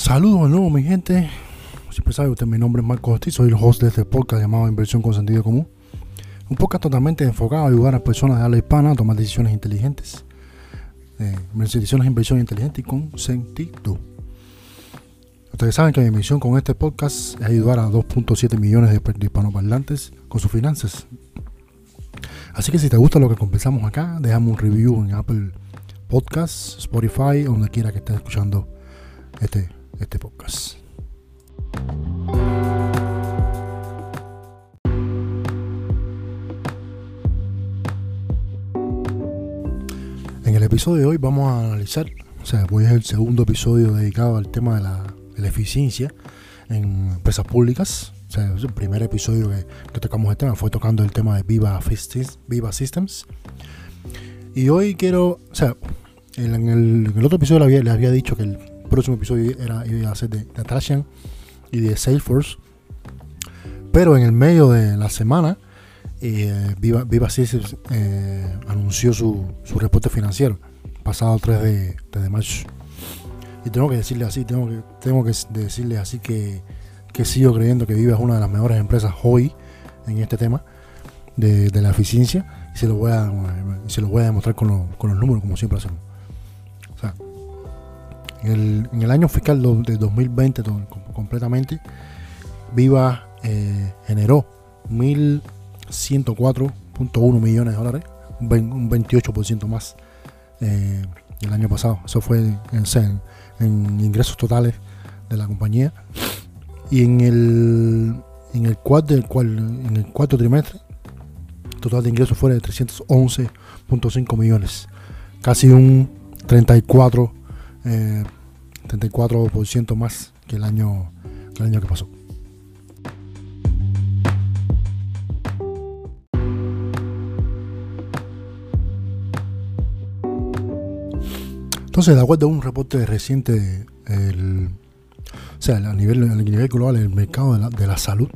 Saludos de nuevo, mi gente. Siempre sabe usted, mi nombre es Marco Ortiz, soy el host de este podcast llamado Inversión con Sentido Común. Un podcast totalmente enfocado a ayudar a personas de habla hispana a tomar decisiones inteligentes. Eh, decisiones de inversión inteligente y con sentido. Ustedes saben que mi misión con este podcast es ayudar a 2.7 millones de hispanoparlantes con sus finanzas. Así que si te gusta lo que conversamos acá, déjame un review en Apple Podcasts, Spotify, donde quiera que estés escuchando este, este podcast. En el episodio de hoy vamos a analizar, o sea, voy a el segundo episodio dedicado al tema de la, eficiencia en empresas públicas. O sea, el primer episodio que, tocamos el tema fue tocando el tema de Viva, Viva Systems. Y hoy quiero, o sea, en el, otro episodio les había, había, dicho que el próximo episodio era, iba a ser de Natasha y de Salesforce. Pero en el medio de la semana, eh, Viva, Viva eh, anunció su, su, reporte financiero pasado 3 de, de, marzo. Y tengo que decirle así, tengo que, tengo que decirle así que, que sigo creyendo que Viva es una de las mejores empresas hoy en este tema de, de la eficiencia y se lo voy a, se lo voy a demostrar con, con los números como siempre hacemos. En el, el año fiscal de 2020 completamente, Viva eh, generó 1.104.1 millones de dólares, un 28% más eh, el año pasado. Eso fue en, en, ingresos totales de la compañía. Y en el, en el, cuarto, en el cuarto trimestre, total de ingresos fue de 311.5 millones, casi un 34 eh, 34% más que el año que el año que pasó. Entonces, de acuerdo a un reporte reciente, el, o sea, a nivel, a nivel global, el mercado de la, de la salud,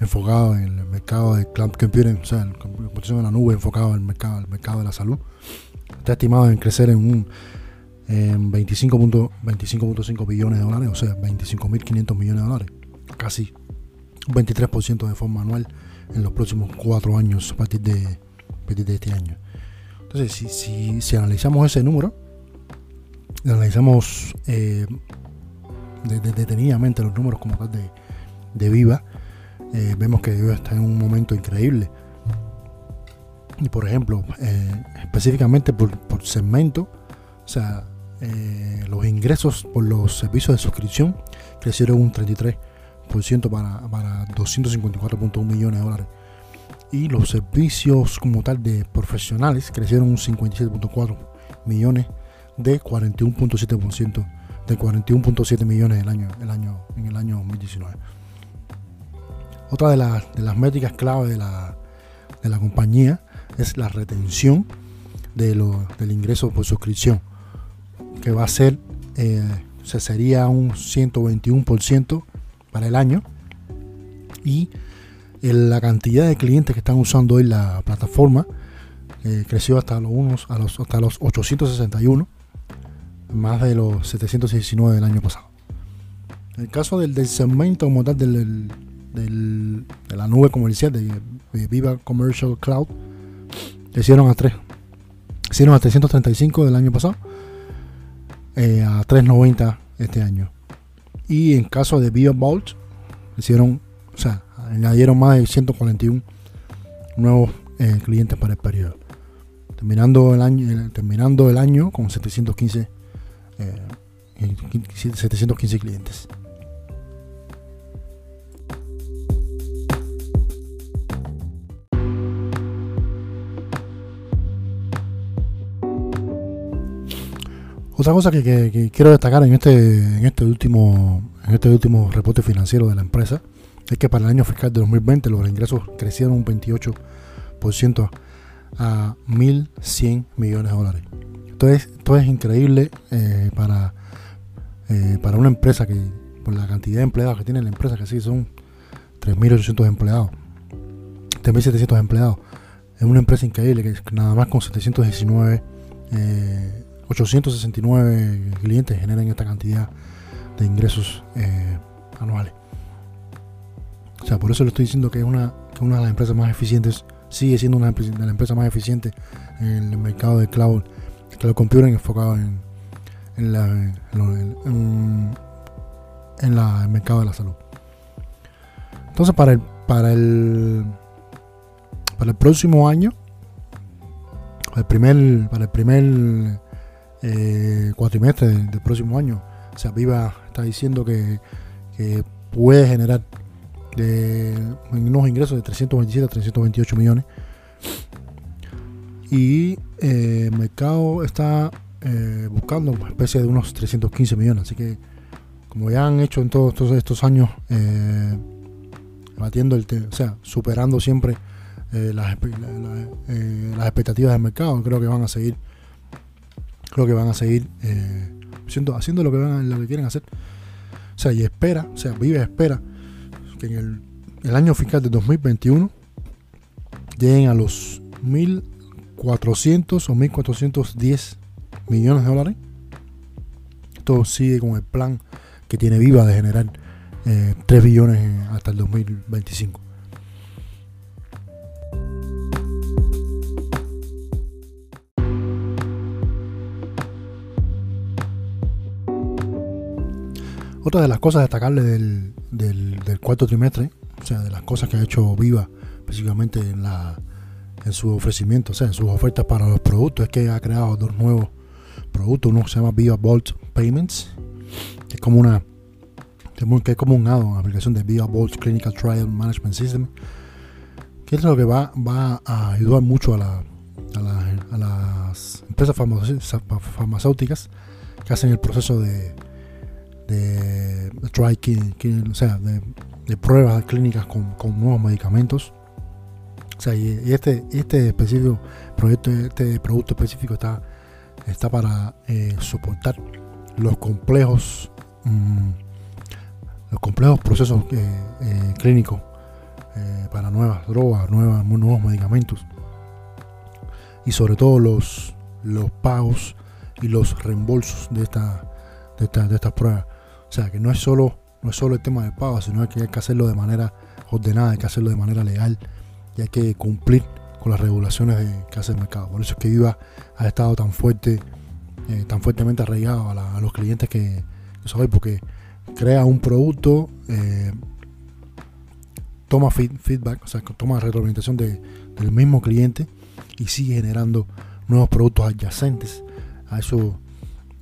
enfocado en el mercado de cloud computing, o sea, la computación en la nube, enfocado en el mercado, el mercado de la salud, está estimado en crecer en un en 25.5 billones de dólares, o sea, 25.500 millones de dólares, casi un 23% de forma anual en los próximos cuatro años a partir de, de este año. Entonces, si, si, analizamos ese número, analizamos eh, detenidamente los números como tal de, de Viva, eh, vemos que Viva está en un momento increíble. Y por ejemplo, eh, específicamente por, por segmento, o sea, eh, los ingresos por los servicios de suscripción crecieron un 33% para, para 254.1 millones de dólares. Y los servicios como tal de profesionales crecieron un 57.4 millones de 41.7% de 41.7 millones el año, el año, en el año 2019. Otra de, las, de las métricas clave de la, de la compañía es la retención de lo, del ingreso por suscripción que va a ser, eh, se sería un 121% para el año. Y la cantidad de clientes que están usando hoy la plataforma eh, creció hasta los, unos, a los, hasta los 861, más de los 719 del año pasado. En el caso del, segmento como tal del, de la nube comercial de, Viva Commercial Cloud, crecieron a 3. Hicieron a 335 del año pasado eh, a 3.90 este año. Y en caso de BioVault, hicieron, o sea, añadieron más de 141 nuevos eh, clientes para el periodo. Terminando el año, terminando el año con 715, 715 eh, clientes. Otra cosa que, quiero destacar en este, en este último, en este último reporte financiero de la empresa es que para el año fiscal de 2020 los ingresos crecieron un 28% a 1.100 millones de dólares. Esto es increíble eh, para, eh, para una empresa que, por la cantidad de empleados que tiene la empresa, que sí son 3.800 empleados, 3.700 empleados. Es una empresa increíble que nada más con 719 eh, 869 clientes generan esta cantidad de ingresos eh, anuales. O sea, por eso le estoy diciendo que es una, que una de las empresas más eficientes, sigue siendo una de las empresas más eficientes en el mercado de cloud, cloud computing enfocado en, en, la, en, el mercado de la salud. Entonces, para el, para el, para el próximo año, para el primer, para el primer eh, cuatrimestre del, próximo año, o sea, Viva está diciendo que, puede generar de unos ingresos de 327 a 328 millones. Y eh, el mercado está eh, buscando una especie de unos 315 millones. Así que, como ya han hecho en todos, estos años, eh, batiendo el, o sea, superando siempre las, expectativas del mercado, creo que van a seguir, creo que van a seguir haciendo, haciendo lo que van, lo que quieren hacer. O sea, y espera, o sea, vive espera que en el, año fiscal de 2021 lleguen a los 1.400 o 1.410 millones de dólares. Todo sigue con el plan que tiene Viva de generar 3 eh, billones hasta el 2025. Otra de las cosas destacables del, del, cuarto trimestre, o sea, de las cosas que ha hecho Viva, específicamente en, su ofrecimiento, o sea, en sus ofertas para los productos, es que ha creado dos nuevos productos. Uno se llama Viva Vault Payments, que es como una que es como un add aplicación de Viva Vault Clinical Trial Management System, que es lo que va, a ayudar mucho a, las empresas farmacéuticas que hacen el proceso de de try o sea, de, pruebas clínicas con, nuevos medicamentos. O sea, y, este, este específico proyecto, este producto específico está, está para eh, soportar los complejos, mm, los complejos procesos eh, eh, clínicos para nuevas drogas, nuevas, nuevos medicamentos y sobre todo los, los pagos y los reembolsos de, esta, de, de estas pruebas. O sea, que no es solo, no es solo el tema del pago, sino que hay que hacerlo de manera ordenada, hay que hacerlo de manera legal y hay que cumplir con las regulaciones que hace el mercado. Por eso es que Viva ha estado tan fuerte, eh, tan fuertemente arraigado a, los clientes que, que porque crea un producto, eh, toma feedback, o sea, toma retroalimentación de, del mismo cliente y sigue generando nuevos productos adyacentes a esos,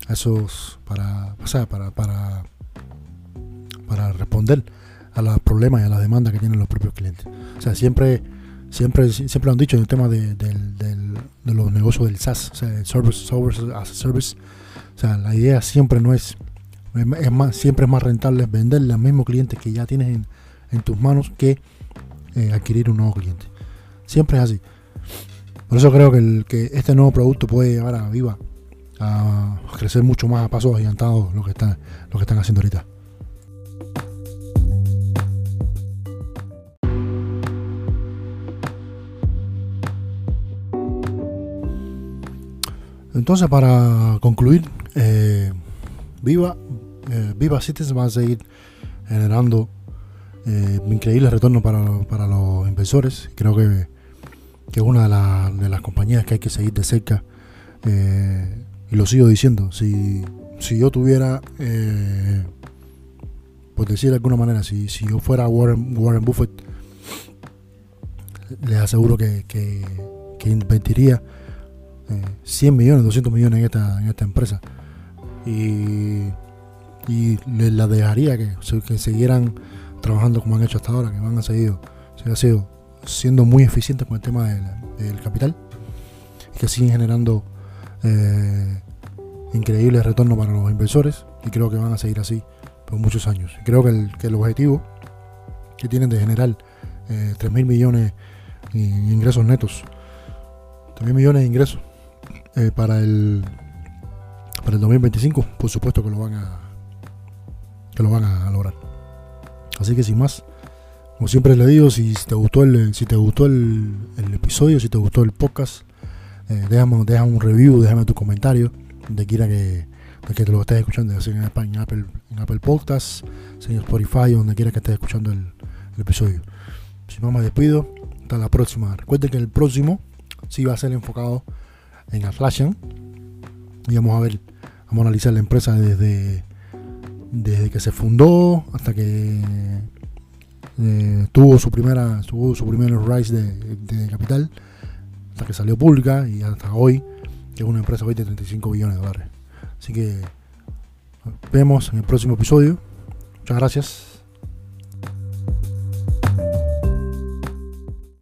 a esos para, o sea, para para responder a los problemas y a las demandas que tienen los propios clientes. O sea, siempre, siempre, siempre lo han dicho en el tema de, los negocios del SaaS, o sea, el service, service as a service. O sea, la idea siempre no es, es más, siempre es más rentable venderle al mismo cliente que ya tienes en, tus manos que eh, adquirir un nuevo cliente. Siempre es así. Por eso creo que, que este nuevo producto puede llevar a Viva a crecer mucho más a pasos agigantados lo que, está, lo que están haciendo ahorita. Entonces, para concluir, eh, Viva, eh, Viva Cities va a seguir generando eh, increíbles retornos para, los inversores. Creo que, es una de, las compañías que hay que seguir de cerca. y lo sigo diciendo. Si, yo tuviera, por decir de alguna manera, si, yo fuera Warren, Buffett, les aseguro que, que invertiría 100 millones, 200 millones en esta, en esta empresa. Y, y les la dejaría que, que siguieran trabajando como han hecho hasta ahora, que van a seguir, se ha sido siendo muy eficientes con el tema del, capital y que siguen generando eh, increíbles retornos para los inversores y creo que van a seguir así por muchos años. Creo que el, que el objetivo que tienen de generar eh, 3 mil millones de ingresos netos, 3 mil millones de ingresos eh, para el para el 2025, por supuesto que lo van a que lo van a lograr. Así que sin más, como siempre le digo, si te gustó el, si te gustó el, episodio, si te gustó el podcast, eh, déjame, un review, déjame tu comentario, donde quiera que, que lo estés escuchando, en, en Apple, en Apple Podcasts, en Spotify, donde quiera que estés escuchando el, episodio. Si no me despido, hasta la próxima. Recuerden que el próximo sí va a ser enfocado en Atlassian. Y vamos a ver, vamos a analizar la empresa desde, desde que se fundó hasta que eh, tuvo su primera tuvo su primer rise de, capital hasta que salió pública y hasta hoy que es una empresa hoy de 35 billones de dólares así que vemos en el próximo episodio. Muchas gracias